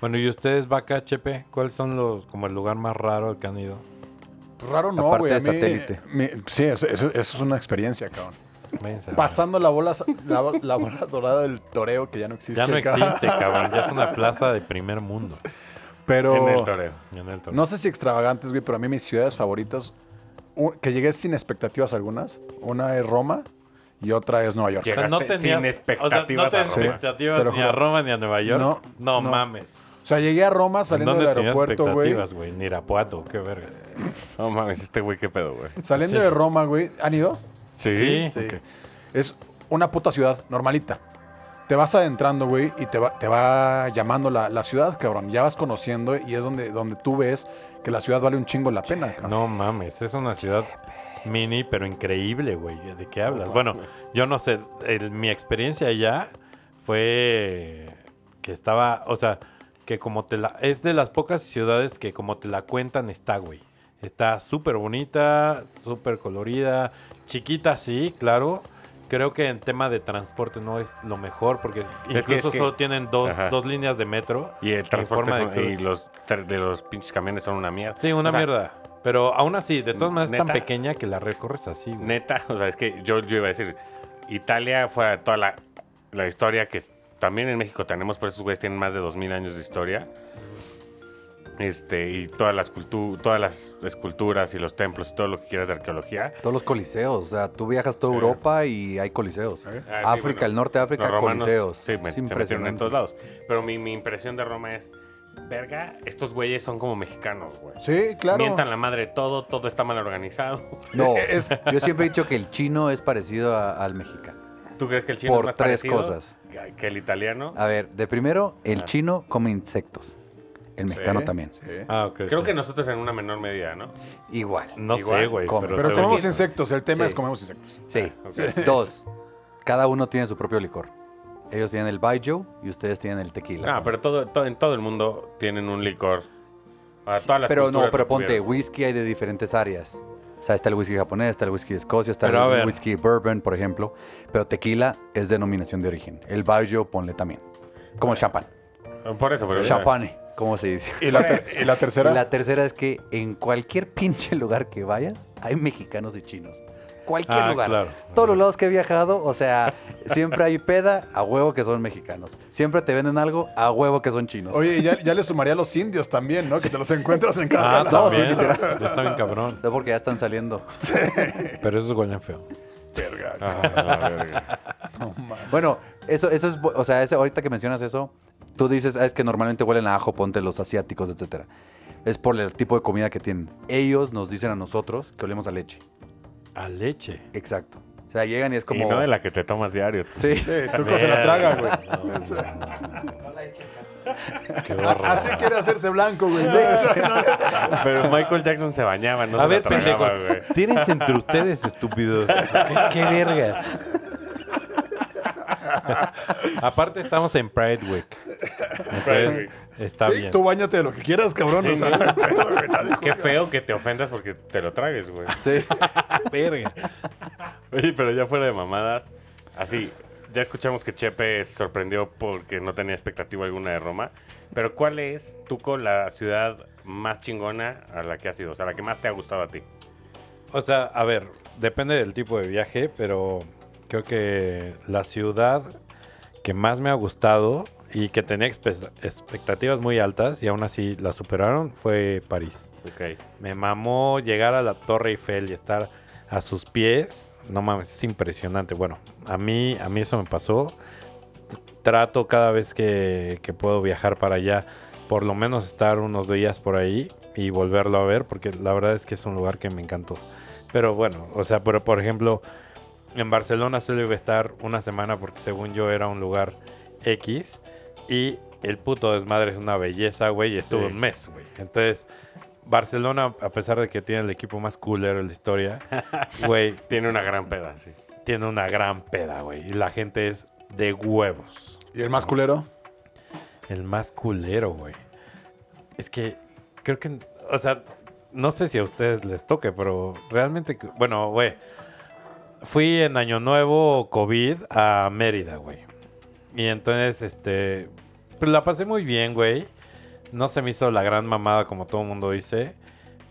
Bueno, ¿y ustedes, Vaca, HP? ¿Cuáles son los, como el lugar más raro al que han ido? Raro no, Aparte güey. sí, eso, eso- eso es una experiencia, cabrón. Pasando la bola, la, la bola dorada del toreo que ya no existe. Ya no cabrón. existe, cabrón. Ya es una plaza de primer mundo. Pero En el toreo. En el torneo. no sé si extravagantes, güey, pero a mí mis ciudades favoritas, que llegué sin expectativas algunas, una es Roma y otra es Nueva York. Llega- O sea, no Llegaste tenías, sin expectativas O sea, no a tenías Roma. expectativas Te lo ni a. Roma ni a Nueva York. No, No, no. mames. O sea, llegué a Roma saliendo ¿Dónde del aeropuerto, güey. güey? Ni Irapuato, qué verga. No mames, este güey, qué pedo, güey. Saliendo Sí. de Roma, güey. ¿Han ido? Sí. Es una puta ciudad normalita. Te vas adentrando, güey, y te va, te va llamando la, la ciudad, cabrón. Ya vas conociendo y es donde, donde tú ves que la ciudad vale un chingo la pena, cabrón. No mames, es una ciudad mini, pero increíble, güey. ¿De qué hablas? Bueno, yo no sé, el- mi experiencia allá fue que estaba, o sea, que como te la... Es de las pocas ciudades que como te la cuentan está, güey. Está súper bonita, súper colorida, chiquita, sí, claro. Creo que en tema de transporte no es lo mejor porque Es que- incluso es que- solo tienen dos, dos líneas de metro. Y el transporte forma de son- y los de los pinches camiones son una mierda. Sí, una O sea, mierda. Pero aún así, de todas maneras es tan pequeña que la recorres así, güey. Neta, o sea, es que yo, yo iba a decir, Italia fue toda la, la historia que también en México tenemos, pero esos güeyes tienen más de 2000 años de historia. Este, y todas las, cultu- todas las esculturas y los templos y todo lo que quieras de arqueología. Todos los coliseos. O sea, tú viajas toda Sí. Europa y hay coliseos. Ah, sí, África, bueno, el norte de África, los romanos coliseos. sí, me- se metieron en todos lados. Pero mi, mi impresión de Roma es, verga, estos güeyes son como mexicanos, güey. Sí, claro. Mientan la madre de todo, todo está mal organizado. No, Es- yo siempre he dicho que el chino es parecido a- al mexicano. ¿Tú crees que el chino Por es más tres parecido cosas. que- el italiano? A ver, de primero, el Ah. chino come insectos. El mexicano Sí, también. sí. Ah. Creo sí. que nosotros en una menor medida, ¿no? Igual. No Igual, sé, güey. Pero, comemos que- insectos. El tema Sí. es comemos insectos. Sí. ok. Dos. Cada uno tiene su propio licor. Ellos tienen el baijiu y ustedes tienen el tequila. No, pero todo, todo- en todo el mundo tienen un licor. A todas las pero no, pero ponte, tuvieron. whisky hay de diferentes áreas. O sea, está el whisky japonés, está el whisky de Escocia, está Pero el whisky bourbon, por ejemplo. Pero tequila es denominación de origen. El baijiu ponle también. Como el champán. Por eso, pero. Champane, como se dice. ¿Y la, y la tercera? La tercera es que en cualquier pinche lugar que vayas, hay mexicanos y chinos. Cualquier Ah, lugar. claro. Todos los lados que he viajado, o sea, siempre hay peda, a huevo que son mexicanos. Siempre te venden algo, a huevo que son chinos. Oye, ya, ya le sumaría a los indios también, ¿no? Que te los encuentras en cada Ah, lado. también. Está bien cabrón. No, porque ya están saliendo. Pero esos huelen feo. Verga. Ah, verga. Bueno, eso, eso es, o sea, ese- ahorita que mencionas eso, tú dices, "Ah, es que normalmente huelen a ajo, ponte los asiáticos, etcétera. Es por el tipo de comida que tienen. Ellos nos dicen a nosotros que olemos a leche. A leche. Exacto. O sea, llegan y es como... Y no de la que te tomas diario. Sí. Sí, Tuco se la traga, güey. Qué horror. Así quiere hacerse blanco, güey. Pero Michael Jackson se bañaba, no a se ver, la tragaba, güey. Tírense entre ustedes, estúpidos. ¿Qué, qué verga? Aparte, estamos en Pride Week. Entonces, Week. Está Sí, bien. tú bañate de lo que quieras, cabrón. O sea, no hay pedo, güey, nadie Qué feo que te ofendas porque te lo tragues, güey. Sí. verga. Oye, pero ya fuera de mamadas, así, ya escuchamos que Chepe se sorprendió porque no tenía expectativa alguna de Roma. Pero ¿cuál es, Tuco, la ciudad más chingona a la que has ido? O sea, la que más te ha gustado a ti. O sea, a ver, depende del tipo de viaje, pero creo que la ciudad que más me ha gustado y que tenía expe- expectativas muy altas y aún así la superaron fue París. Ok. Me mamó llegar a la Torre Eiffel y estar a sus pies. No mames, es impresionante. Bueno, a mí, a mí eso me pasó. Trato cada vez que, que puedo viajar para allá, por lo menos estar unos días por ahí y volverlo a ver, porque la verdad es que es un lugar que me encantó. Pero bueno, o sea, pero por ejemplo, en Barcelona solo iba a estar una semana porque según yo era un lugar X y el puto desmadre es una belleza, güey, y estuvo Sí. un mes, güey. Entonces, Barcelona, a pesar de que tiene el equipo más culero de la historia, güey, Tiene una gran peda, sí. tiene una gran peda, güey. Y la gente es de huevos. ¿Y el más culero? El más culero, güey. Es que creo que, o sea, no sé si a ustedes les toque, pero realmente, bueno, güey, fui en Año Nuevo COVID a Mérida, güey. Y entonces, este, pues la pasé muy bien, güey. no se me hizo la gran mamada como todo el mundo dice,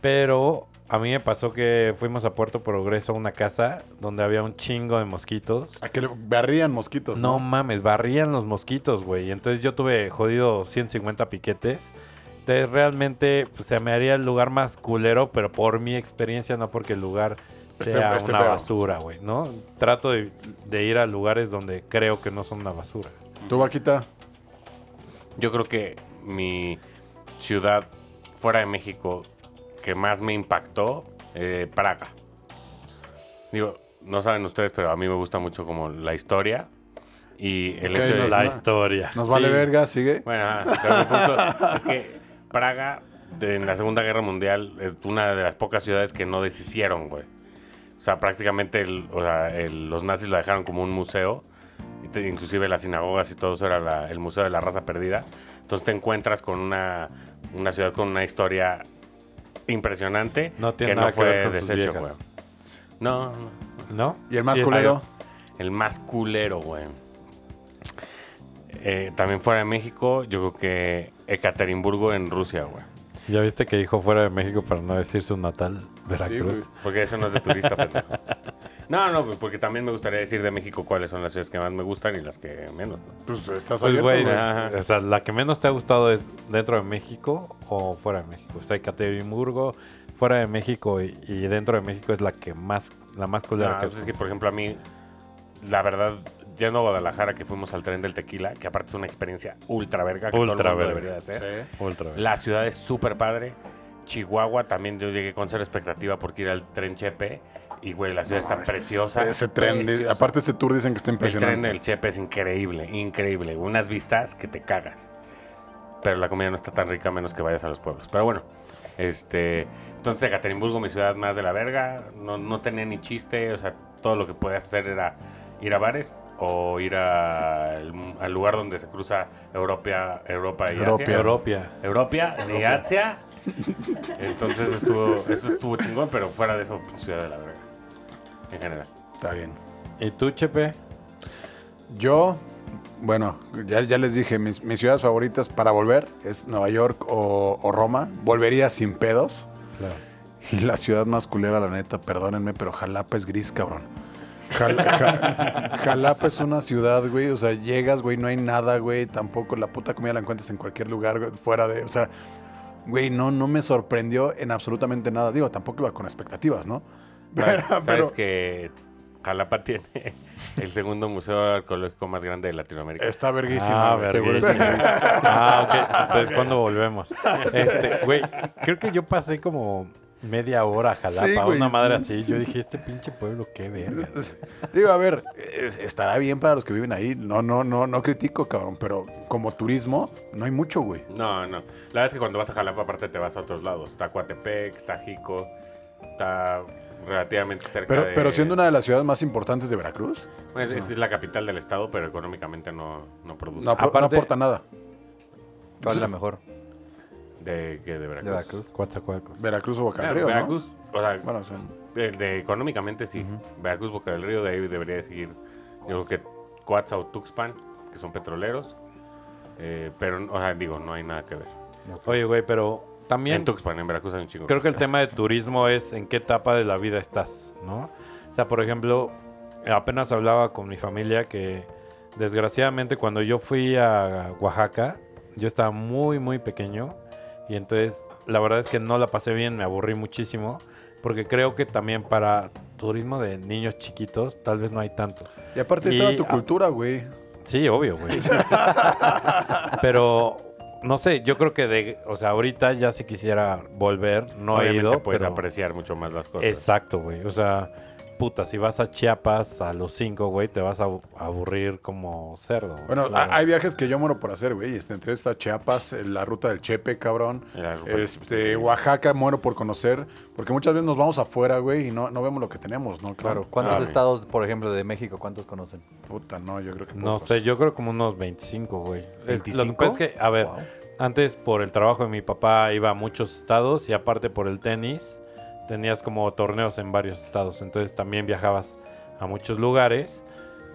pero a mí me pasó que fuimos a Puerto Progreso a una casa donde había un chingo de mosquitos. A que le barrían mosquitos, No ¿no? mames, barrían los mosquitos, güey. Entonces yo tuve jodido 150 piquetes. Entonces realmente pues, se me haría el lugar más culero, pero por mi experiencia, no porque el lugar Esté- sea esté una basura, güey, ¿no? Trato de, de ir a lugares donde creo que no son una basura. ¿Tú, Vaquita? Yo creo que mi ciudad fuera de México que más me impactó, eh, Praga. Digo, no saben ustedes, pero a mí me gusta mucho como la historia y el hecho de... nos- La no- historia. Nos vale Sí. verga, sigue. Bueno, ajá, pero mi punto es que Praga de- en la Segunda Guerra Mundial es una de las pocas ciudades que no deshicieron, güey. O sea, prácticamente el- o sea, el- los nazis la dejaron como un museo. inclusive las sinagogas y todo eso era la- el Museo de la Raza Perdida. Entonces te encuentras con una, una ciudad con una historia impresionante No tiene que nada no que fue ver con sus deshecho, güey. No, no. ¿No? ¿Y el más culero? El más culero, güey. Eh, también fuera de México, yo creo que Ekaterimburgo en Rusia, güey. Ya viste que dijo fuera de México para no decir su natal, Veracruz. güey. Porque eso no es de turista, pendejo. No, no, pues, porque también me gustaría decir de México cuáles son las ciudades que más me gustan y las que menos. ¿no? Pues estás Pues, abierto, güey, güey. Ajá. o sea, la que menos te ha gustado es dentro de México o fuera de México. O sea, fuera de México y, y dentro de México es la que más, la más culera No, que pues es que, por ejemplo, a mí, la verdad, yendo a Guadalajara, que fuimos al tren del tequila, que aparte es una experiencia ultra verga, que Ultra todo el mundo verga. debería de hacer. Sí. Ultra. La ciudad es súper padre. Chihuahua también yo llegué con cero expectativa porque ir al tren Chepe. Y, güey, la ciudad está preciosa. Ese tren, preciosa. aparte ese tour dicen que está El tren impresionante. del Chepe es increíble, increíble. Unas vistas que te cagas. Pero la comida no está tan rica a menos que vayas a los pueblos. Pero bueno, este... Entonces, Ekaterimburgo, mi ciudad más de la verga, no, no tenía ni chiste. O sea, todo lo que podías hacer era ir a bares o ir a- al, al lugar donde se cruza Europa, Europa y Europia. Asia. Europia. Europia y Asia. Entonces estuvo, eso estuvo chingón, pero fuera de eso, ciudad de la verga. En general. Está bien. ¿Y tú, Chepe? Yo, bueno, ya, ya les dije, mis, mis ciudades favoritas para volver es Nueva York o, o Roma. Volvería sin pedos. Claro. Y la ciudad más culera, la neta, perdónenme, pero Jalapa es gris, cabrón. Jal- Ja- Jalapa es una ciudad, güey. O sea, llegas, güey, no hay nada, güey. Tampoco la puta comida la encuentras en cualquier lugar, güey, fuera de. O sea, güey, no, no me sorprendió en absolutamente nada. Digo, tampoco iba con expectativas, ¿no? ¿Sabes, Pero- que Jalapa tiene el segundo museo arqueológico más grande de Latinoamérica? Está verguísima. Ah, verguísima. Ah, ok. Entonces, ¿cuándo volvemos? Este, güey, creo que yo pasé como media hora a Jalapa, Sí, güey. una madre así. Yo dije, este pinche pueblo, qué verga. Digo, a ver, es- estará bien para los que viven ahí. No, no, no, no critico, cabrón. Pero como turismo, no hay mucho, güey. No, no. La verdad es que cuando vas a Jalapa, aparte te vas a otros lados. Está Coatepec, está Jico, está relativamente cerca Pero, de... pero siendo una de las ciudades más importantes de Veracruz, Bueno, es, es la capital del estado, pero económicamente no, no produce. no, no aporta nada. ¿Cuál es la mejor? De, que de Veracruz. De Veracruz. Coatzacoalcos. Veracruz o Boca del Río, ¿no? Veracruz, o sea, Bueno, sí. de, de- económicamente sí. Veracruz, Boca del Río, de ahí debería de seguir. Yo creo que Coatza o Tuxpan, que son petroleros. Eh, pero, o sea, digo, no hay nada que ver. Oye, güey, pero también En Tuxpan, en Veracruz hay un chingo. creo que el tema de turismo es en qué etapa de la vida estás, ¿no? O sea, por ejemplo, apenas hablaba con mi familia que desgraciadamente cuando yo fui a Oaxaca, yo estaba muy, muy pequeño y entonces la verdad es que no la pasé bien, me aburrí muchísimo, porque creo que también para turismo de niños chiquitos tal vez no hay tanto. Y aparte Y- estaba tu cultura, güey. Sí, obvio, güey. pero no sé, yo creo que de, o sea, ahorita ya si quisiera volver, no he Obviamente ido, puedes pero apreciar mucho más las cosas. exacto, güey. O sea, puta, si vas a Chiapas a los cinco, güey, te vas a abu- aburrir como cerdo. güey. Bueno, Claro. hay viajes que yo muero por hacer, güey. Este, entre está Chiapas, eh, la ruta del Chepe, cabrón. Este. Oaxaca muero por conocer. Porque muchas veces nos vamos afuera, güey, y no, no vemos lo que tenemos, ¿no? Claro. ¿Cuántos Ah, estados, por ejemplo, de México, cuántos conocen? Puta, no, yo creo que No sé, yo creo como unos 25, güey. Es- Lo que ¿25? pasa es que, a ver, Wow. antes por el trabajo de mi papá iba a muchos estados y aparte por el tenis tenías como torneos en varios estados. Entonces también viajabas a muchos lugares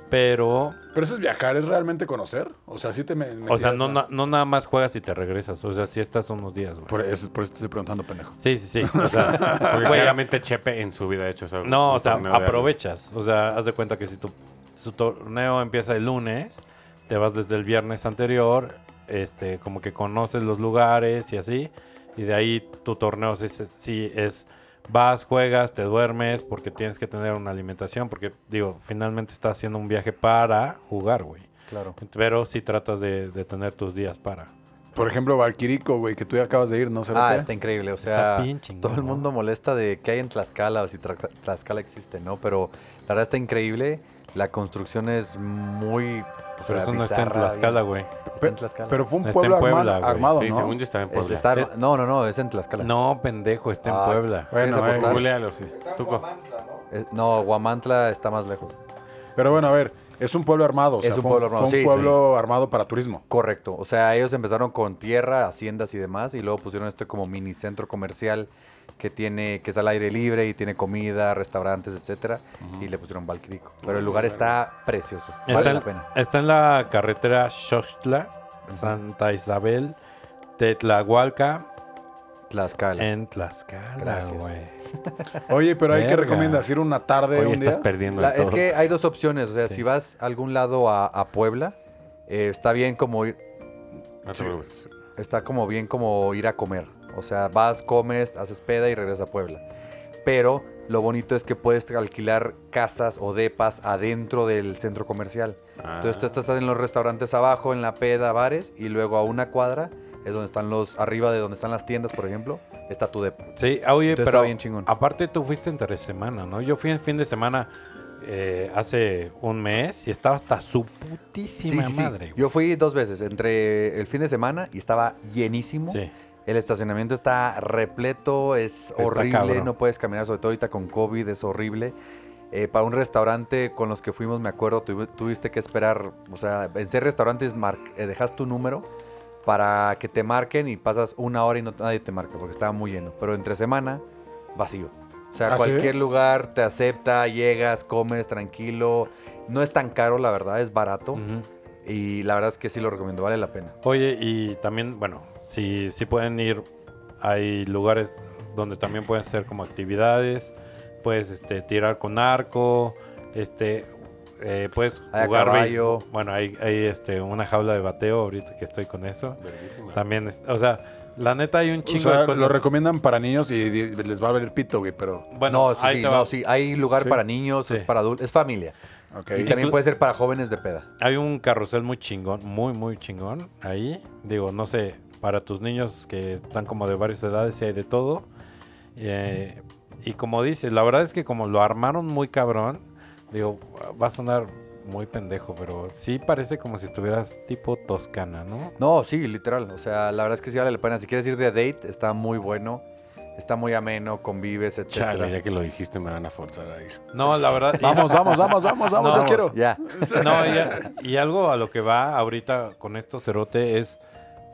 Pero, Pero eso es viajar, ¿es realmente conocer? O sea, sí te me... o sea, no, a- no nada más juegas y te regresas. O sea, si estás unos días, güey. Por eso, por eso te estoy preguntando, pendejo. Sí, sí, sí. O sea, Porque claramente Chepe en su vida ha hecho eso. No, o sea, aprovechas. O sea, haz de cuenta que si tu, su torneo empieza el lunes, te vas desde el viernes anterior, este, como que conoces los lugares y así, y de ahí tu torneo sí, sí- sí es, vas, juegas, te duermes, porque tienes que tener una alimentación, porque digo, finalmente estás haciendo un viaje para jugar, güey. Claro. Pero sí tratas de, de tener tus días para. Por ejemplo, Valquirico, güey, que tú ya acabas de ir, ¿no? Ah, Cerote? está increíble. O sea, Está bien chingón, todo el ¿no? mundo molesta de qué hay en Tlaxcala o si Tra- Tlaxcala existe, ¿no? Pero la verdad está increíble. La construcción es muy. o Pero sea, eso no está en Tlaxcala, güey. Está en Tlaxcala. Pero fue un Está pueblo en Puebla, arma- güey. armado, Sí, ¿no? según yo estaba en Es- Puebla. está no, no, no, es en Tlaxcala. No, pendejo, está en Ah, Puebla. Bueno, ¿Quieres eh, apostar? Googlealo, sí. Tuco. Eh, no, Guamantla está más lejos. Pero bueno, a ver, es un pueblo armado. O Es sea, un fue pueblo armado, fue un sí, pueblo armado para turismo. Correcto. O sea, ellos empezaron con tierra, haciendas y demás, y luego pusieron este como mini centro comercial que tiene, que es al aire libre y tiene comida, restaurantes, etcétera, y le pusieron Valquirico. Pero el lugar está precioso. Está, Vale en, la pena. está en la carretera Xochitla, Santa Isabel, Tetlahualca, Tlaxcala. en Tlaxcala, Gracias. güey. Oye, pero ahí que recomiendas ir una tarde, Hoy un estás día. perdiendo La- es todo. que hay dos opciones. O sea, Sí. si vas a algún lado a, a Puebla, eh, está bien como ir, No te preocupes. está como bien como ir a comer. O sea, vas, comes, haces peda y regresas a Puebla. Pero lo bonito es que puedes alquilar casas o depas adentro del centro comercial. Entonces tú Ah. estás en los restaurantes abajo, en la peda, bares, y luego a una cuadra es donde están los, arriba de donde están las tiendas, por ejemplo, está tu depa. Sí, oye, Entonces pero está bien chingón. aparte tú fuiste entre semana, ¿no? Yo fui en fin de semana eh, hace un mes y estaba hasta su putísima madre. Yo fui dos veces, entre el fin de semana y estaba llenísimo. Sí. El estacionamiento está repleto, es horrible, cabrón. no puedes caminar, sobre todo ahorita con COVID, es horrible. Eh, para un restaurante con los que fuimos, me acuerdo, tuvi- tuviste que esperar, o sea, en ser restaurantes mar- eh, dejas tu número para que te marquen y pasas una hora y no, nadie te marca porque estaba muy lleno. Pero entre semana, vacío. O sea, ¿Ah, sí? cualquier lugar te acepta, llegas, comes tranquilo. No es tan caro, la verdad, es barato. Y la verdad es que sí lo recomiendo, vale la pena. Oye, y también, bueno, si, si pueden ir, hay lugares donde también pueden hacer como actividades, puedes este, tirar con arco, este, eh, puedes Hay jugar caballo. béis- Bueno, hay, hay este, una jaula de bateo ahorita que estoy con eso. También, es- o sea, la neta hay un O chingo sea, de cosas. lo recomiendan para niños y les va a valer pito, güey, pero... Bueno, no, sí, no, sí, hay lugar Sí. para niños, Sí. es para adultos, es familia. Y también puede ser para jóvenes de peda. Hay un carrusel muy chingón, muy, muy chingón ahí. Digo, no sé, para tus niños que están como de varias edades y hay de todo. Eh, y como dices, la verdad es que como lo armaron muy cabrón, digo, va a sonar muy pendejo, pero sí parece como si estuvieras tipo Toscana, ¿no? No, sí, literal. O sea, la verdad es que sí vale la pena. Si quieres ir de date, está muy bueno. Está muy ameno, convives, etc. Chale, ya que lo dijiste me van a forzar a ir. No, la verdad. Vamos, vamos, vamos, vamos, vamos, No, yo quiero. Ya. No, y, y algo a lo que va ahorita con esto, Cerote, es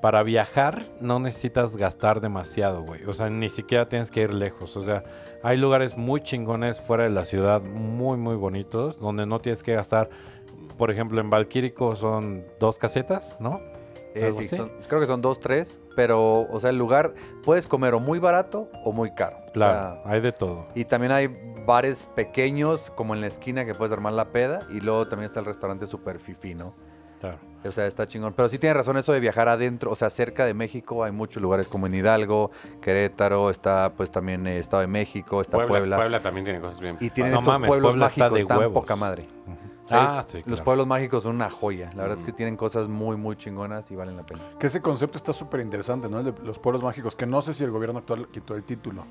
para viajar no necesitas gastar demasiado, güey. O sea, ni siquiera tienes que ir lejos. O sea, hay lugares muy chingones fuera de la ciudad, muy, muy bonitos, donde no tienes que gastar. Por ejemplo, en Valquírico son dos casetas, ¿no? Eh, creo que son dos, tres. Pero, o sea, el lugar puedes comer o muy barato o muy caro. O Claro, sea, hay de todo. y también hay bares pequeños, como en la esquina, que puedes armar la peda. Y luego también está el restaurante super fifi, ¿no? Claro. O sea, está chingón. Pero sí tiene razón eso de viajar adentro. O sea, cerca de México hay muchos lugares como en Hidalgo, Querétaro, está pues también eh, Estado de México, está Puebla, Puebla. Puebla. también tiene cosas bien. Y tienen No estos mames, pueblos Puebla está mágicos, de están huevos. poca madre. Ah, Sí, Los pueblos mágicos son una joya. La verdad es que tienen cosas muy, muy chingonas y valen la pena. Que ese concepto está súper interesante, ¿no? El de los pueblos mágicos, que no sé si el gobierno actual quitó el título.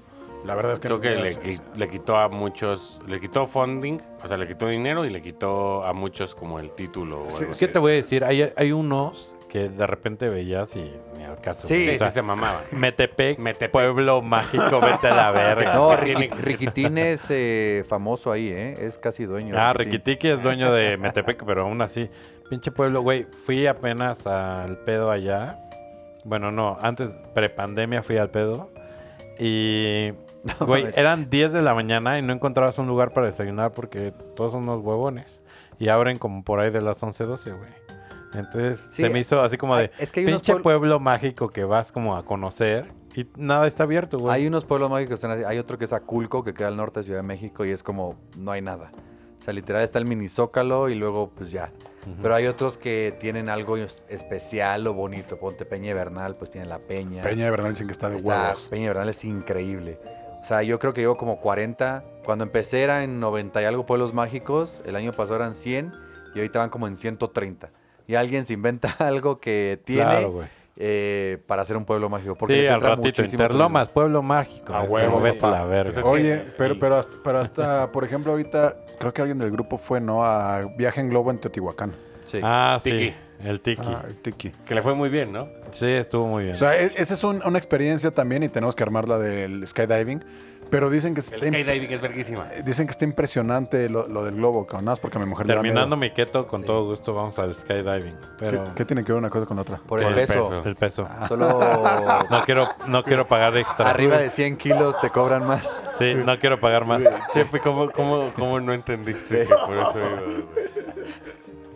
La verdad es que... Creo que no le, qui- le quitó a muchos, le quitó funding, o sea, le quitó dinero y le quitó a muchos como el título. o Sí, algo ¿Qué así. te voy a decir? Hay, hay unos que de repente veías y ni al caso. Sí. Sí, O sea, sí se mamaba. Metepec, Metepec. pueblo mágico, vete a la verga. No, que Riquitín es eh, famoso ahí, ¿eh? Es casi dueño. Ah, Riquitín. Riquitiqui es dueño de Metepec, pero aún así, pinche pueblo, güey. Fui apenas al pedo allá. Bueno, no, antes, prepandemia fui al pedo. Y, güey, mames. eran 10 de la mañana y no encontrabas un lugar para desayunar porque todos son unos huevones. y abren como por ahí de las 11, 12, güey. Entonces Sí, se me hizo así como de es que hay pinche puebl- pueblo mágico que vas como a conocer y nada está abierto, güey. Hay unos pueblos mágicos que están así. Hay otro que es Aculco, que queda al norte de Ciudad de México, y es como, no hay nada. O sea, literal está el mini zócalo y luego, pues ya. Pero hay otros que tienen algo es- especial o bonito. Ponte Peña de Bernal, pues tiene la peña. Peña de Bernal dicen que está de Está- huevos. Peña de Bernal es increíble. O sea, yo creo que llevo como 40. Cuando empecé era en 90 y algo pueblos mágicos. El año pasado eran 100 y ahorita van como en 130. Y alguien se inventa algo que tiene Claro, güey. eh, para hacer un pueblo mágico. Porque Sí, al ratito, Interlomas, pueblo mágico. A Es huevo, vete a la verga. Pues es Oye, pero, pero, hasta, pero hasta, por ejemplo, ahorita creo que alguien del grupo fue, ¿no? A Viaje en Globo en Teotihuacán. Sí. Ah, sí, Tiki. El tiki. Ah, el Tiki. Que le fue muy bien, ¿no? Sí, estuvo muy bien. O sea, e- esa es un- una experiencia también y tenemos que armar la del skydiving. Pero dicen que está, El skydiving es verguísima. dicen que está impresionante lo, lo del globo, cabrón. Nada más porque a mi mujer Terminando le da mi keto, con todo gusto vamos al skydiving. Pero ¿Qué, qué tiene que ver una cosa con la otra? Por el Por el peso. peso. el peso. Solo No quiero, no quiero pagar extra. arriba de 100 kilos te cobran más. Sí, no quiero pagar más. Chepe, ¿cómo, cómo, cómo no entendiste que por eso iba, güey?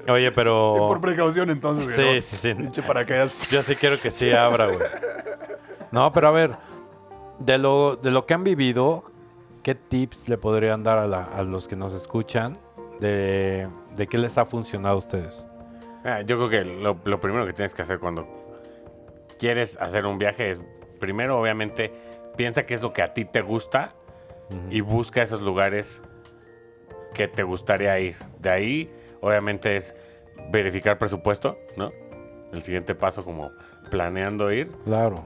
Oye, pero. Por precaución, entonces. güey, Sí, ¿no? sí, sí. Pinche paracaídas. Yo sí quiero que sí abra, güey. No, pero a ver, de lo, de lo que han vivido, ¿qué tips le podrían dar a, la- a los que nos escuchan de, de qué les ha funcionado a ustedes? Ah, yo creo que lo, lo primero que tienes que hacer cuando quieres hacer un viaje es, primero, obviamente, piensa qué es lo que a ti te gusta y busca esos lugares que te gustaría ir. De ahí, obviamente, es verificar presupuesto, ¿no? El siguiente paso, como planeando ir Claro,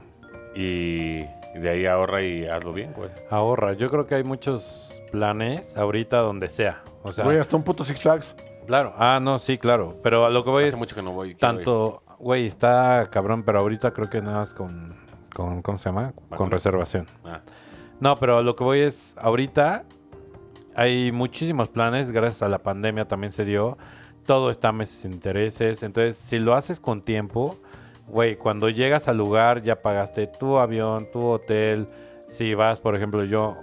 y de ahí ahorra y hazlo bien, güey. ahorra. Yo creo que hay muchos planes ahorita donde sea. O sea, Güey, hasta un puto Six Flags. claro. Ah, no, sí, claro. Pero a lo que voy Hace es mucho que no voy. ir. tanto, güey, está cabrón, pero ahorita creo que nada más con, con ¿cómo se llama? Con reservación. Ah, No, pero a lo que voy es, ahorita hay muchísimos planes, gracias a la pandemia también se dio. Todo está a meses intereses. Entonces, si lo haces con tiempo, güey, cuando llegas al lugar ya pagaste tu avión, tu hotel. Si vas, por ejemplo, yo,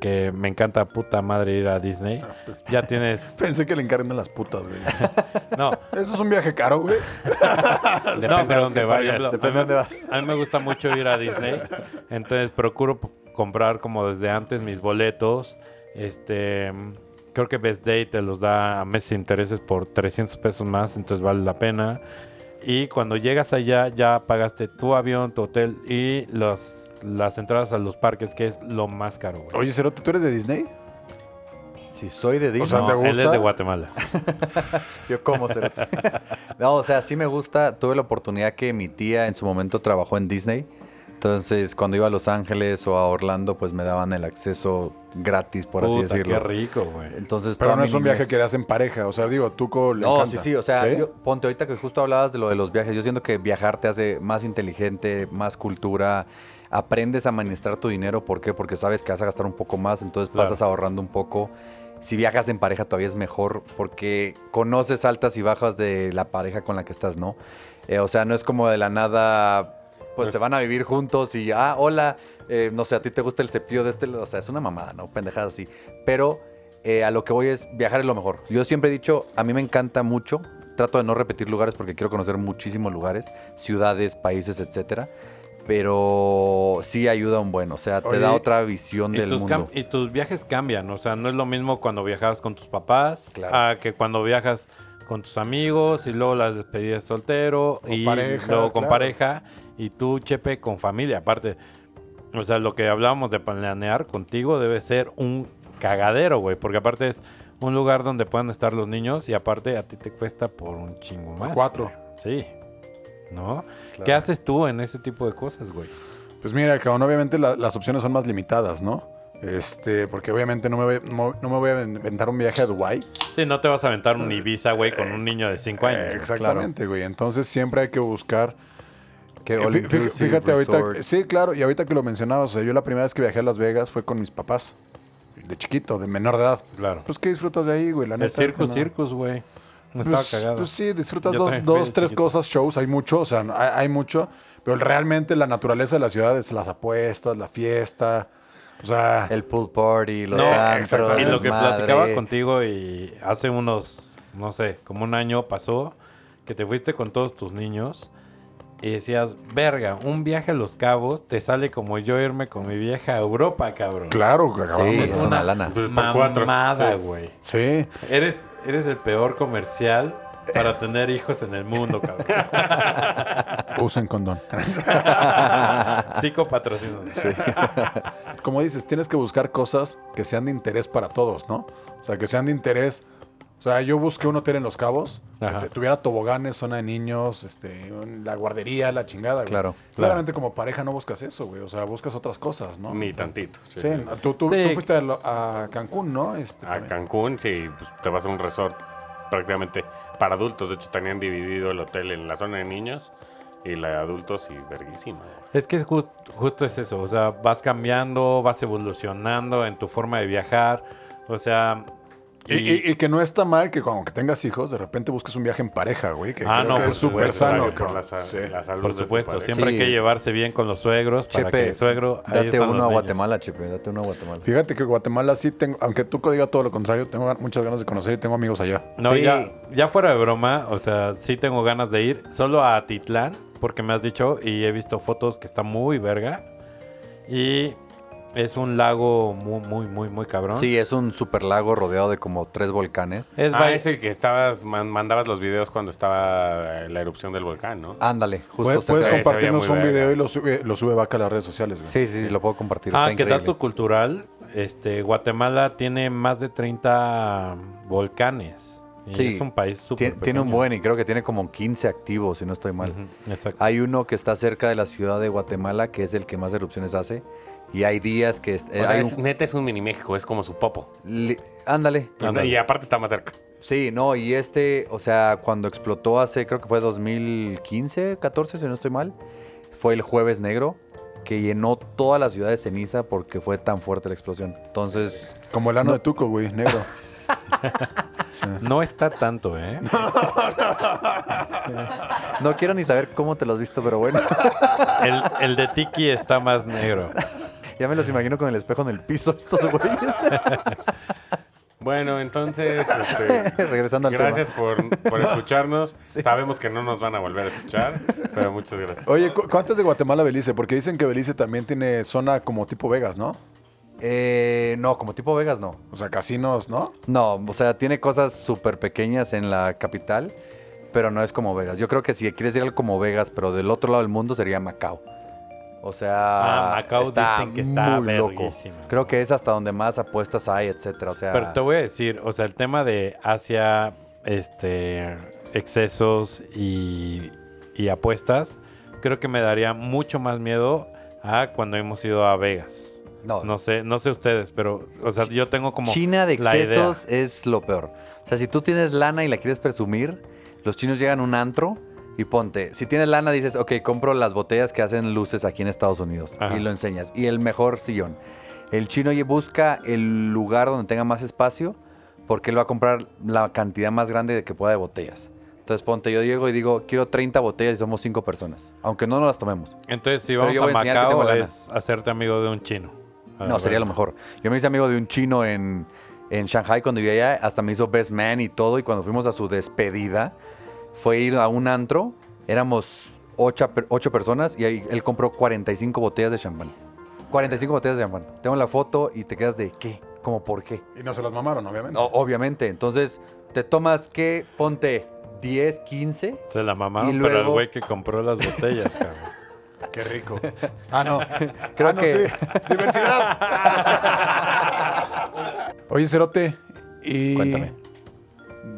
que me encanta puta madre ir a Disney, ya tienes... Pensé que le encargan las putas, güey. No, Eso es un viaje caro, güey. Depende no, de pero dónde por vayas. ejemplo, Depende de dónde vas. A mí me gusta mucho ir a Disney. Entonces procuro comprar como desde antes mis boletos. Este, creo que Best Day te los da a meses de intereses por 300 pesos más, entonces vale la pena. Y cuando llegas allá ya pagaste tu avión, tu hotel y los, las entradas a los parques, que es lo más caro, güey. Oye, Cerote, ¿tú eres de Disney? Si soy de Disney. O sea, No, ¿te él es gusta? de Guatemala. Yo como cerote. No, o sea, sí me gusta. Tuve la oportunidad que mi tía en su momento trabajó en Disney. Entonces, cuando iba a Los Ángeles o a Orlando, pues me daban el acceso gratis, por así decirlo. qué rico, güey. Entonces, Pero no es un viaje que hagas en pareja. O sea, digo, tú con No, encanta. sí, sí, o sea, yo- ponte ahorita que justo hablabas de lo de los viajes. Yo siento que viajar te hace más inteligente, más cultura. Aprendes a administrar tu dinero. ¿Por qué? Porque sabes que vas a gastar un poco más, entonces Claro. pasas ahorrando un poco. Si viajas en pareja todavía es mejor porque conoces altas y bajas de la pareja con la que estás, ¿no? Eh, o sea, no es como de la nada, pues se van a vivir juntos y, ah, hola, eh, no sé, a ti te gusta el cepillo de este, o sea, es una mamada, ¿no? Pendejadas así. Pero eh, a lo que voy es viajar es lo mejor. Yo siempre he dicho, a mí me encanta mucho, trato de no repetir lugares porque quiero conocer muchísimos lugares, ciudades, países, etcétera. Pero sí ayuda un buen, o sea, te Oye, da otra visión Y del tus, mundo. cam- y tus viajes cambian, o sea, no es lo mismo cuando viajabas con tus papás Claro. a que cuando viajas con tus amigos y luego las despedidas soltero y pareja, luego con claro. pareja y tú, Chepe, con familia. Aparte, o sea, lo que hablábamos de planear contigo debe ser un cagadero, güey, porque aparte es un lugar donde puedan estar los niños y aparte a ti te cuesta por un chingo más. cuatro. güey. Sí. ¿No? ¿Qué haces tú en ese tipo de cosas, güey? Pues mira, cabrón, obviamente la- las opciones son más limitadas, ¿no? Este, porque obviamente no me, voy, no, no me voy a inventar un viaje a Dubái. Sí, no te vas a aventar un Ibiza, güey, con un niño de 5 años. Eh, exactamente, güey. Entonces siempre hay que buscar. Que Eh, all fí- fí- inclusive Fíjate ahorita, sí, claro, y ahorita que lo mencionabas, o sea, yo la primera vez que viajé a Las Vegas fue con mis papás, de chiquito, de menor de edad. Claro. Pues, ¿qué disfrutas de ahí, güey? La El neta es que no. Circus, güey. No estaba Pues, cagado. pues sí, disfrutas Yo dos, tres chiquito. cosas, shows, hay mucho, o sea, hay, hay mucho, pero realmente la naturaleza de la ciudad es las apuestas, la fiesta, o sea, El pool party, los No, antros, exactamente. y lo que platicaba contigo y hace unos no sé, como un año pasó, que te fuiste con todos tus niños y decías, verga, un viaje a Los Cabos te sale como yo irme con mi vieja a Europa, cabrón. Claro, cabrón. Sí, es una lana. Pues. Mamada, Sí. güey. Sí. Eres, eres el peor comercial para tener hijos en el mundo, cabrón. Usen condón. Cinco patrocinos. Como dices, tienes que buscar cosas que sean de interés para todos, ¿no? O sea, que sean de interés. O sea, yo busqué un hotel en Los Cabos, Ajá. que tuviera toboganes, zona de niños, este, la guardería, la chingada, güey. Claro, Claramente como pareja no buscas eso, güey. O sea, buscas otras cosas, ¿no? Ni tantito. sí. Sí, tú, tú- Sí. tú fuiste a, lo- a Cancún, ¿no? Este, A también. Cancún, sí, pues, te vas a un resort prácticamente para adultos. De hecho, tenían dividido el hotel en la zona de niños y la de adultos y verguísima. Es que jus- justo es eso, o sea, vas cambiando, vas evolucionando en tu forma de viajar, o sea... Y, y- y que no está mal que cuando que tengas hijos, de repente busques un viaje en pareja, güey. Que Ah, creo no, que es súper sano, por cabrón. la, Sí. la salud por supuesto, siempre hay que llevarse bien con los suegros para que Chepe, el suegro... ahí date uno a. Guatemala, Chepe, date uno a Guatemala. Fíjate que Guatemala sí tengo, aunque tú diga todo lo contrario, tengo muchas ganas de conocer y tengo amigos allá. No, Sí. ya, ya fuera de broma, o sea, sí tengo ganas de ir solo a Titlán, porque me has dicho y he visto fotos que está muy verga. Y es un lago muy, muy, muy, muy cabrón. Sí, es un super lago rodeado de como tres volcanes. Es Ah, es el que estabas, man- mandabas los videos cuando estaba eh, la erupción del volcán, ¿no? Ándale, justo. Puedes, puedes compartirnos un video y lo sube, lo sube Vaca a las redes sociales, güey. Sí, sí, sí, lo puedo compartir. Ah, está que increíble. dato cultural, este, Guatemala tiene más de 30 volcanes. Y Sí, es un país súper Tien- tiene un buen y creo que tiene como 15 activos, si no estoy mal. Exacto. Hay uno que está cerca de la ciudad de Guatemala, que es el que más erupciones hace. Y hay días que... est- O eh, sea, hay es- un- neta es un mini México, es como su popo. li- ándale. Ándale. Y aparte está más cerca. Sí, no, y este, o sea, cuando explotó hace, creo que fue 2015, 14, si no estoy mal, fue el jueves negro, que llenó toda la ciudad de ceniza porque fue tan fuerte la explosión. Entonces, Como el ano de Tuco, güey, negro. No está tanto, ¿eh? no quiero ni saber cómo te lo has visto, pero bueno, El, el de Tiki está más negro. ya me los imagino con el espejo en el piso, estos güeyes. Bueno, entonces, este, Regresando al gracias por, por escucharnos. Sabemos que no nos van a volver a escuchar, pero muchas gracias. Oye, ¿cu- ¿cuánto es de Guatemala Belice? Porque dicen que Belice también tiene zona como tipo Vegas, ¿no? Eh, no, como tipo Vegas no. O sea, casinos, ¿no? No, o sea, tiene cosas súper pequeñas en la capital, pero no es como Vegas. Yo creo que si quieres ir algo como Vegas, pero del otro lado del mundo sería Macao. O sea, Ah, Macao dicen que está verguísima. Creo que es hasta donde más apuestas hay, etcétera. O sea, Pero te voy a decir, o sea, el tema de Asia, este, excesos y, y apuestas, creo que me daría mucho más miedo a cuando hemos ido a Vegas. no, No sé, no sé ustedes, pero, o sea, yo tengo como China de excesos es lo peor. O sea, si tú tienes lana y la quieres presumir, los chinos llegan a un antro y ponte. Si tienes lana, dices, ok, compro las botellas que hacen luces aquí en Estados Unidos Ajá. y lo enseñas. Y el mejor sillón. El chino busca el lugar donde tenga más espacio porque él va a comprar la cantidad más grande de que pueda de botellas. Entonces ponte, yo llego y digo, quiero 30 botellas y somos 5 personas. Aunque no nos las tomemos. Entonces, si vamos a a Macao, es hacerte amigo de un chino. A No, ver, sería lo mejor. Yo me hice amigo de un chino en, en Shanghai cuando vivía allá, hasta me hizo best man y todo, y cuando fuimos a su despedida, fue ir a un antro, éramos ocho, ocho personas, y ahí él compró 45 botellas de champán. 45 botellas de champán. Tengo la foto y te quedas de, ¿qué? ¿Cómo por qué? Y no se las mamaron, obviamente. O- obviamente, entonces, te tomas, ¿qué? Ponte 10, 15. Se la mamaron, Y pero el luego- güey que compró las botellas, cabrón. Qué rico. Ah, no. Creo Ah, no, que- sí. Diversidad. Oye, Cerote, y Cuéntame.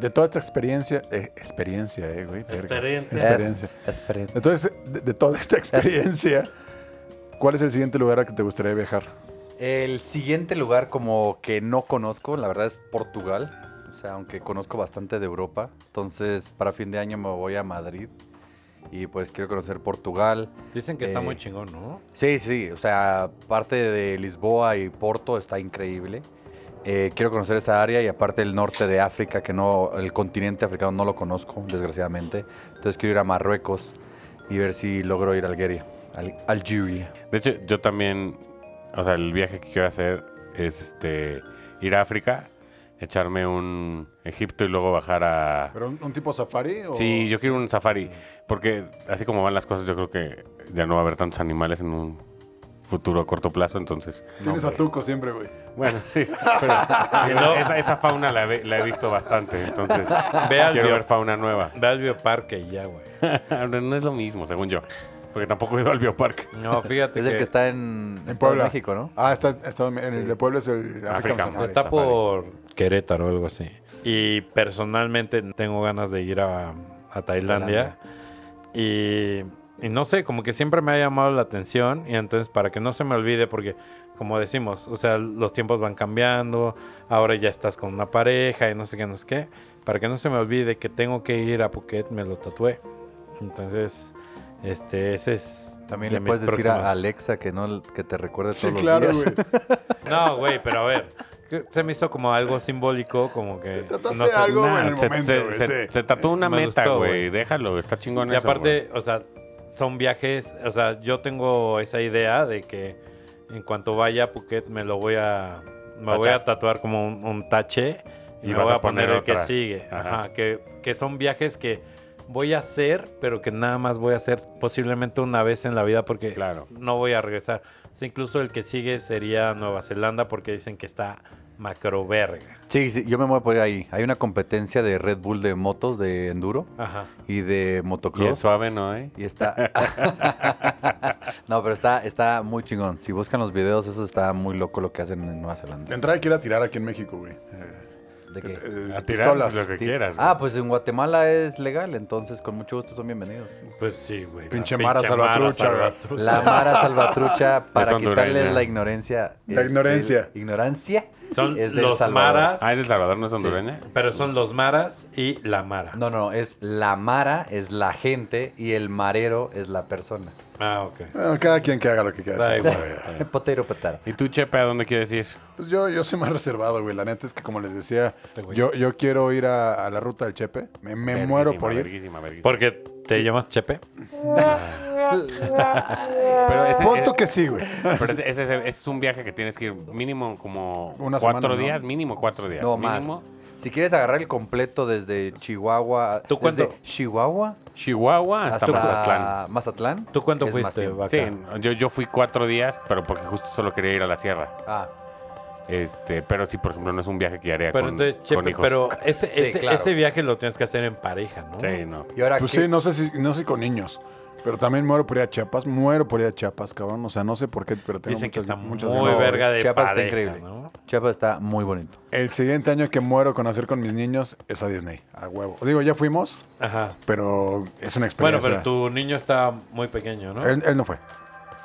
De toda esta experiencia, eh, experiencia, eh, güey. verga. Experiencia. Experiencia. Esperen. Entonces, de, de toda esta experiencia, ¿cuál es el siguiente lugar al que te gustaría viajar? El siguiente lugar como que no conozco, la verdad es Portugal. O sea, aunque conozco bastante de Europa. Entonces, para fin de año me voy a Madrid. Y pues quiero conocer Portugal. Dicen que está Eh, muy chingón, ¿no? Sí, sí, o sea, parte de Lisboa y Porto está increíble. Eh, quiero conocer esa área y aparte el norte de África, que no, el continente africano no lo conozco, desgraciadamente. Entonces quiero ir a Marruecos y ver si logro ir a Algeria. Al- Algeria. De hecho, yo también, o sea, el viaje que quiero hacer es este ir a África echarme un Egipto y luego bajar a... ¿Pero un, un tipo safari? O... Sí, yo quiero un safari, porque así como van las cosas, yo creo que ya no va a haber tantos animales en un futuro a corto plazo, entonces... Tienes a Tuco siempre, güey. Bueno, sí, pero esa, esa fauna la, he- la he visto bastante, entonces Ve al quiero bio- ver fauna nueva. Ve al bioparque y ya, güey. no es lo mismo, según yo, porque tampoco he ido al bioparque. No, fíjate Es que, el que está en, En Puebla. México, ¿no? Ah, está, está en el de Puebla es el. Safari. está Safari. por Querétaro o algo así. Y personalmente tengo ganas de ir a, a Tailandia. Y, y no sé, como que siempre me ha llamado la atención. Y entonces, para que no se me olvide, porque como decimos, o sea, los tiempos van cambiando. Ahora ya estás con una pareja y no sé qué, no sé qué. Para que no se me olvide que tengo que ir a Phuket, me lo tatué. Entonces, este, ese es. También le puedes decir próximos- a Alexa que no que te recuerde Sí, todos claro, los días. güey. No, güey, pero a ver. Se me hizo como algo simbólico, como que. no sé, algo, güey, Nah, en el se, momento, se- güey, se- sí. se tatuó una Me meta, güey. Déjalo, está chingón Y eso, aparte, o sea, son viajes, o sea, yo tengo esa idea de que en cuanto vaya a Phuket me lo voy a me voy a tatuar como un, un tache y, Y me voy a poner, poner el que sigue, Ajá. Ajá, que, que son viajes que voy a hacer, pero que nada más voy a hacer posiblemente una vez en la vida porque Claro. no voy a regresar. O sea, incluso el que sigue sería Nueva Zelanda porque dicen que está macro verga. Sí, sí, yo me voy por ir ahí. Hay una competencia de Red Bull de motos, de enduro Ajá. y de güey. Y el motocross. suave, ¿no, eh? Y está. no, pero está, está muy chingón. Si buscan los videos, eso está muy loco lo que hacen en Nueva De Zelanda. entrada hay que ir a tirar aquí en México, güey. Eh, ¿De qué? eh, A tirar pistolas. lo que Sí. quieras. güey. Ah, pues en Guatemala es legal, entonces con mucho gusto son bienvenidos. Pues sí, güey. Pinche Mara Salvatrucha. La Mara Salvatrucha, para quitarles la ignorancia. La ignorancia. es- ignorancia. Son es del los Salvador. maras. Ah, ¿es de Salvador, no es hondureña? Pero son los maras y la mara. No, no, es la Mara, es la gente y el marero es la persona. Ah, ok. Bueno, cada quien que haga lo que quiera. Da hacer, igual. güey. Potero, petara. ¿Y tú, Chepe, a dónde quieres ir? Pues yo, yo soy más reservado, güey. La neta es que, como les decía, Este güey. yo, yo quiero ir a, a la ruta del Chepe. Me, me Verguísima, muero por ir. verguísima, verguísima. Porque te llamas Chepe. Pero ese, Punto que sí, güey. pero ese, ese- ese es un viaje que tienes que ir mínimo como Una cuatro semana, ¿no? días, mínimo cuatro días. No, más. mínimo. Si quieres agarrar el completo desde Chihuahua. ¿Tú cuánto? desde Chihuahua Chihuahua hasta hasta Mazatlán. Mazatlán. ¿Tú cuánto fuiste? Sí, yo, yo fui cuatro días, pero porque justo solo quería ir a la sierra. Ah, Este, pero sí, por ejemplo, no es un viaje que haría Pero con, entonces, con hijos. pero ese, Sí, ese, claro. ese viaje lo tienes que hacer en pareja, ¿no? Sí, no. y ahora Pues ¿qué? sí, no sé si no sé con niños. Pero también muero por ir a Chiapas. Muero por ir a Chiapas, cabrón. O sea, no sé por qué, pero tengo Dicen que muchas, está muchas muy ganas. verga de Chiapas está pareja, increíble. ¿no? Chiapas está muy bonito. El siguiente año que muero con hacer con mis niños es a Disney. A huevo. Digo, ya fuimos, Ajá. pero es una Bueno, experiencia. pero tu niño está muy pequeño, ¿no? él, él no fue.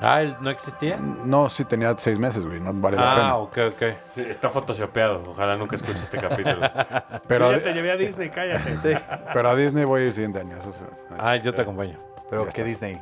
Ah, ¿él no existía? No, sí tenía seis meses, güey. No vale la Ah, pena. ok, ok. Está photoshopeado. Ojalá nunca escuche este capítulo. Pero, Yo a, ya te llevé a Disney, cállate. pero a Disney voy el siguiente año. Eso, es- Ah, yo te acompaño. Pero Ya ¿qué estás. Disney?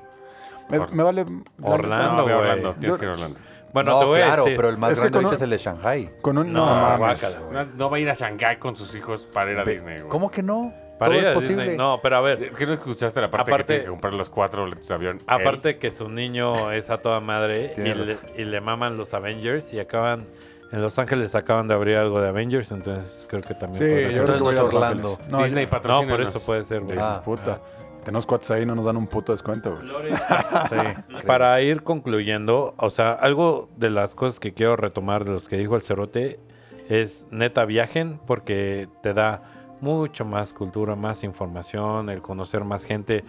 me, me vale. Orlando, ve güey. Orlando. Tienes Yo- que ir a Orlando. Bueno, no, te voy claro, a decir. pero el más Es que grande con es el de Shanghai. Con un. No, No, mames. No, no va a ir a Shanghái con sus hijos para ir a Disney, güey. ¿Cómo que no? Para Todo ir a es posible. Disney. No, pero a ver, ¿Qué no escuchaste la parte Aparte- que tiene que comprar los cuatro boletos de avión? aparte que su niño es a toda madre y le, y le maman los Avengers y acaban. En Los Ángeles acaban de abrir algo de Avengers, entonces creo que también. Sí, yo creo que voy a Orlando. Él. No, Disney patrocina. No, por eso puede ser, güey. Disney, Ah, puta. Tenemos cuates ahí, no nos dan un puto descuento, güey. Sí. Para ir concluyendo, o sea, algo de las cosas que quiero retomar de los que dijo el Cerote es neta viajen porque te da mucho más cultura, más información, el conocer más gente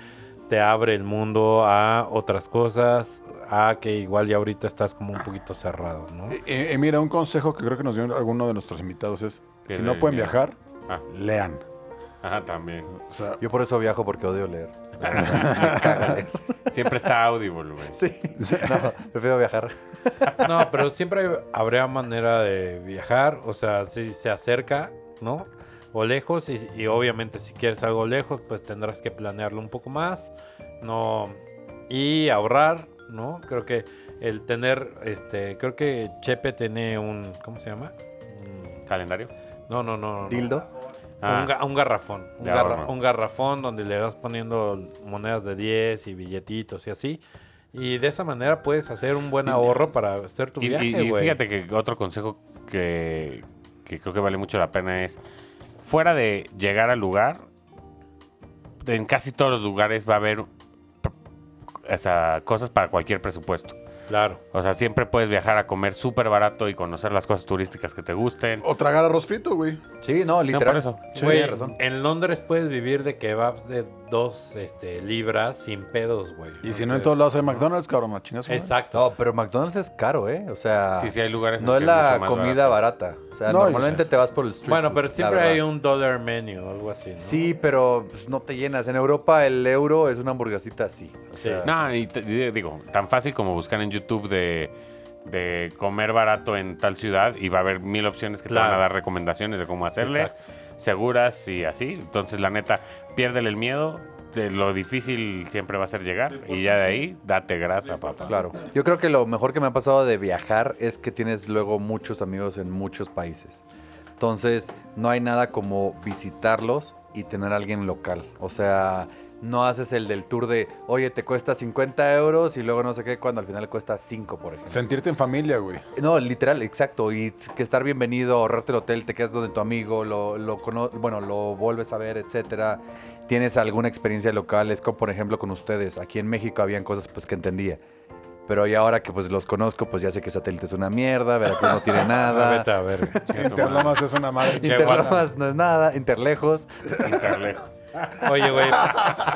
te abre el mundo a otras cosas, a que igual ya ahorita estás como un poquito cerrado, ¿no? Y, y mira, un consejo que creo que nos dio alguno de nuestros invitados es: si no pueden viajar, Ah, lean. Ajá, también. O sea, Yo por eso viajo porque odio leer. Siempre está Audible, güey. Sí. No, prefiero viajar. No, pero siempre habría manera de viajar, o sea, si se acerca, ¿no? O lejos, y, y obviamente si quieres algo lejos, pues tendrás que planearlo un poco más, ¿no? Y ahorrar, ¿no? Creo que el tener, este, creo que Chepe tiene un, ¿cómo se llama? Un- ¿Calendario? No, no, no. no. Dildo. Ah. Un, ga- un garrafón. Un, garra- garrafón donde le vas poniendo monedas de 10 y billetitos y así. Y de esa manera puedes hacer un buen ahorro para hacer tu Y, y- viaje, y fíjate que otro consejo que, que creo que vale mucho la pena es, fuera de llegar al lugar, en casi todos los lugares va a haber p- o sea, cosas para cualquier presupuesto. Claro. O sea, siempre puedes viajar a comer súper barato y conocer las cosas turísticas que te gusten. O tragar arroz frito, güey. Sí, no, literal. por eso. Sí, Güey, tienes razón. en Londres puedes vivir de kebabs de dos este, libras sin pedos, güey. Y si no en todos lados hay McDonald's, cabrón, a chingas. Exacto. No, pero McDonald's es caro, ¿eh? O sea, Sí, sí, hay lugares en no que es la mucho más comida barata. O sea, No, yo normalmente sé. te vas por el street Bueno, food, pero la siempre verdad. hay un dollar menu o algo así, ¿no? Sí, pero pues, no te llenas. En Europa el euro es una hamburguesita así. O Sí. sea, No, y te- y digo, tan fácil como buscar en YouTube de, de comer barato en tal ciudad y va a haber mil opciones que te van a dar recomendaciones de cómo hacerle, Exacto. Seguras y así. Entonces, la neta, piérdele el miedo. De lo difícil siempre va a ser llegar y ya de ahí date grasa, papá. Claro. Yo creo que lo mejor que me ha pasado de viajar es que tienes luego muchos amigos en muchos países. Entonces, no hay nada como visitarlos y tener a alguien local. O sea, no haces el del tour de, oye, te cuesta 50 euros y luego no sé qué, cuando al final cuesta 5, por ejemplo. Sentirte en familia, güey. No, literal, exacto. Y que estar bienvenido, ahorrarte el hotel, te quedas donde tu amigo, lo, lo cono- bueno, lo vuelves a ver, etcétera. Tienes alguna experiencia local, es como por ejemplo con ustedes. Aquí en México habían cosas pues que entendía. Pero ya ahora que pues los conozco, pues ya sé que satélite es una mierda, Veracruz no tiene Ah, nada. vete a ver. Interlomas es una madre. Interlomas no es nada, Interlejos. Interlejos. Oye, güey.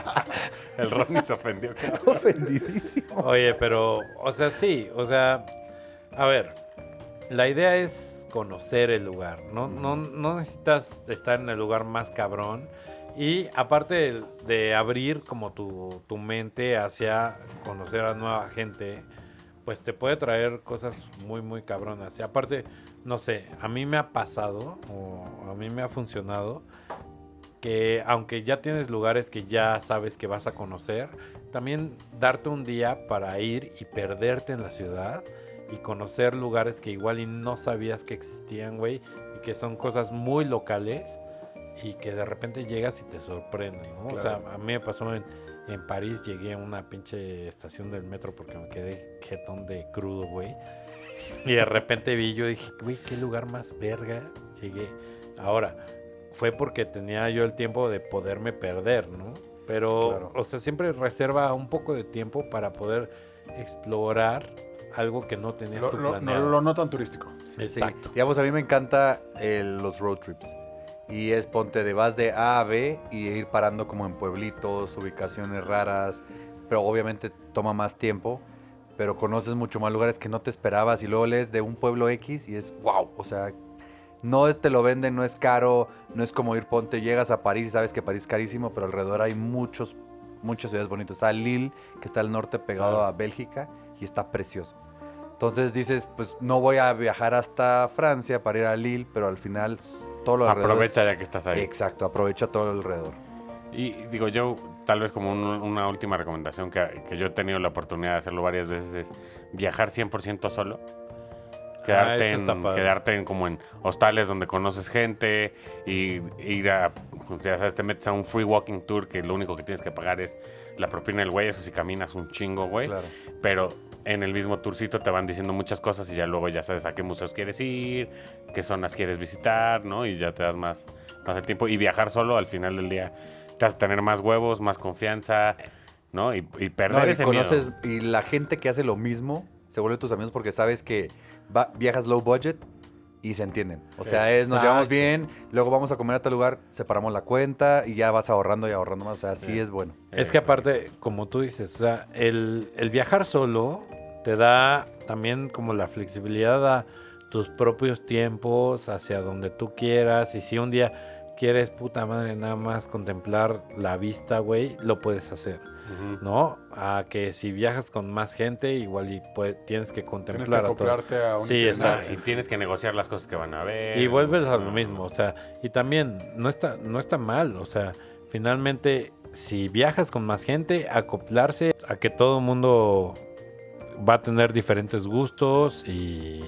El Ronnie se ofendió. Ofendidísimo. Oye, pero, o sea, sí, o sea, a ver, la idea es conocer el lugar, no, no, no necesitas estar en el lugar más cabrón y aparte de, de abrir como tu, tu mente hacia conocer a nueva gente, pues te puede traer cosas muy, muy cabronas. Y aparte, no sé, a mí me ha pasado, o a mí me ha funcionado, que aunque ya tienes lugares que ya sabes que vas a conocer, también darte un día para ir y perderte en la ciudad y conocer lugares que igual y no sabías que existían, güey, y que son cosas muy locales y que de repente llegas y te sorprenden, ¿no? O sea, a mí me pasó en, en París, llegué a una pinche estación del metro porque me quedé jetón de crudo, güey. Y de repente vi, yo dije, güey, qué lugar más verga llegué. Ahora, fue porque tenía yo el tiempo de poderme perder, ¿no? Pero, Claro. o sea, siempre reserva un poco de tiempo para poder explorar algo que no tenías Lo, tú lo- no, planeado. lo no tan turístico. Exacto. Sí, digamos, a mí me encanta el- los road trips. Y es ponte de vas de A a B y ir parando como en pueblitos, ubicaciones raras. Pero obviamente toma más tiempo. Pero conoces mucho más lugares que no te esperabas. Y luego lees de un pueblo X y es wow. O sea, no te lo venden, no es caro. No es como ir, ponte, llegas a París y sabes que París es carísimo. Pero alrededor hay muchos, muchas ciudades bonitas. Está Lille, que está al norte pegado Claro. a Bélgica. Y está precioso. Entonces dices, pues no voy a viajar hasta Francia para ir a Lille, pero al final todo lo alrededor. Aprovecha ya que estás ahí. Exacto, aprovecha todo alrededor. Y digo, yo tal vez como un- una última recomendación que, que yo he tenido la oportunidad de hacerlo varias veces es viajar 100% solo. Quedarte, Ah, está en, quedarte en como en hostales donde conoces gente y ir a, ya sabes, te metes a un free walking tour que lo único que tienes que pagar es la propina del güey, eso si caminas un chingo, güey. Claro. Pero en el mismo tourcito te van diciendo muchas cosas y ya luego ya sabes a qué museos quieres ir, qué zonas quieres visitar, ¿no? Y ya te das más, más el tiempo. Y viajar solo al final del día te a tener más huevos, más confianza, ¿no? Y, y perder No, y ese conoces, miedo. y la gente que hace lo mismo se vuelve tus amigos porque sabes que va- viajas low budget y se entienden. O sea, es, nos llevamos bien, luego vamos a comer a tal lugar, separamos la cuenta y ya vas ahorrando y ahorrando más. O sea, sí es bueno. Es que aparte, como tú dices, o sea, el, el viajar solo te da también como la flexibilidad a tus propios tiempos, hacia donde tú quieras. Y si un día quieres, puta madre, nada más contemplar la vista, güey, lo puedes hacer, ¿no? A que si viajas con más gente, igual y pues, tienes que Tienes que contemplar a todo. acoplarte a un Sí, exacto. Y tienes que negociar las cosas que van a ver. Y vuelves a lo mismo, o sea, y también no está, no está mal, o sea, finalmente, si viajas con más gente, acoplarse a que todo el mundo va a tener diferentes gustos y,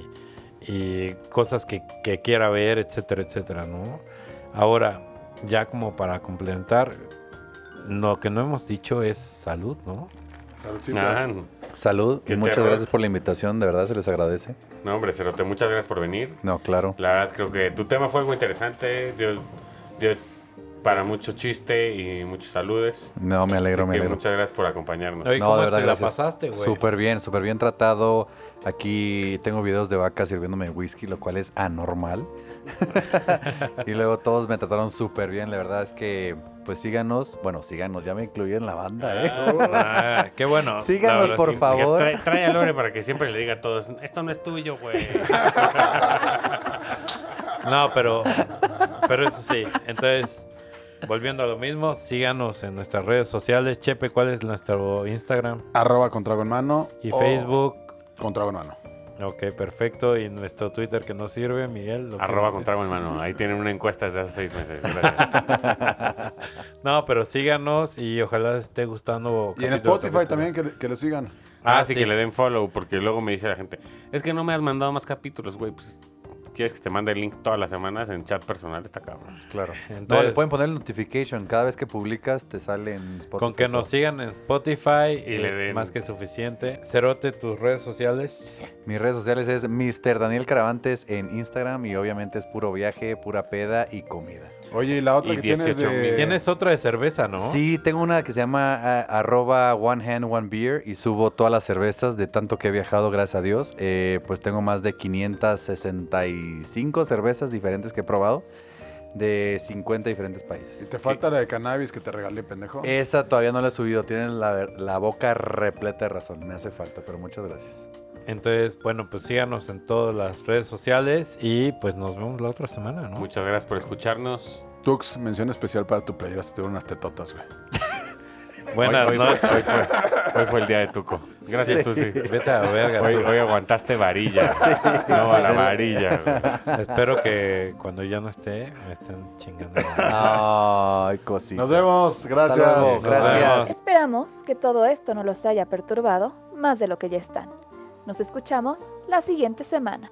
y cosas que, que quiera ver, etcétera, etcétera, ¿no? Ahora, ya como para complementar, lo que no hemos dicho es salud, ¿no? Saludcita. Ah, Salud. Qué muchas terror. gracias por la invitación. De verdad se les agradece. No, hombre, Cerote, muchas gracias por venir. No, claro. La verdad, creo que tu tema fue algo interesante. Dio, dio para mucho chiste y muchos saludes. No, me alegro, Así me que alegro. muchas gracias por acompañarnos. Oye, No, ¿cómo de verdad, te gracias. la pasaste, güey? Súper bien, súper bien tratado. Aquí tengo videos de vaca sirviéndome whisky, lo cual es anormal. y luego todos me trataron súper bien. La verdad es que, pues síganos. Bueno, síganos, ya me incluí en la banda, ¿eh? Ah, qué bueno. Síganos, por Sí, favor. Trae, trae a Lore para que siempre le diga a todos, esto no es tuyo, güey. No, pero, pero eso sí. Entonces, volviendo a lo mismo, síganos en nuestras redes sociales. Chepe, ¿cuál es nuestro Instagram Arroba con trago en mano. y Facebook? Con trago en mano. Ok, perfecto. Y nuestro Twitter que no sirve, Miguel. ¿lo Arroba con trago en mano. Ahí tienen una encuesta desde hace seis meses. Gracias. No, pero síganos y ojalá les esté gustando. Y en Spotify también que, que lo sigan. Ah, Ah, sí, sí. que le den follow, porque luego me dice la gente, es que no me has mandado más capítulos, güey. Pues, ¿quieres que te mande el link todas las semanas en chat personal? Está cabrón. Claro. Entonces- no, le pueden poner el notification. Cada vez que publicas te sale en Spotify. Con que nos sigan en Spotify Y le es den- más que suficiente. Cerote, tus redes sociales. Mis redes sociales es Mr. Daniel Caravantes en Instagram y obviamente es puro viaje, pura peda y comida. Oye, y la otra Y que tienes 18 de... mil. Tienes otra de cerveza, ¿no? Sí, tengo una que se llama arroba one hand one beer y subo todas las cervezas de tanto que he viajado, gracias a Dios. Eh, pues tengo más de 565 cervezas diferentes que he probado de 50 diferentes Y países. te falta la de cannabis que te regalé, pendejo. Esa todavía no la he subido, tienen la, la boca repleta de razón, me hace falta, pero muchas gracias. Entonces, bueno, pues síganos en todas las redes sociales y pues nos vemos la otra semana, ¿no? Muchas gracias por escucharnos. Tux, mención especial para tu playera. Se te unas tetotas, güey. Buenas hoy, noches. hoy fue, hoy fue el día de Tuco. Gracias, Tusi. Vete a la verga. Hoy, hoy aguantaste varilla. No, a la varilla. güey. Espero que cuando ya no esté, me estén chingando. Ay, cosita. Nos vemos. Gracias. Gracias. vemos. Esperamos que todo esto no los haya perturbado más de lo que ya están. Nos escuchamos la siguiente semana.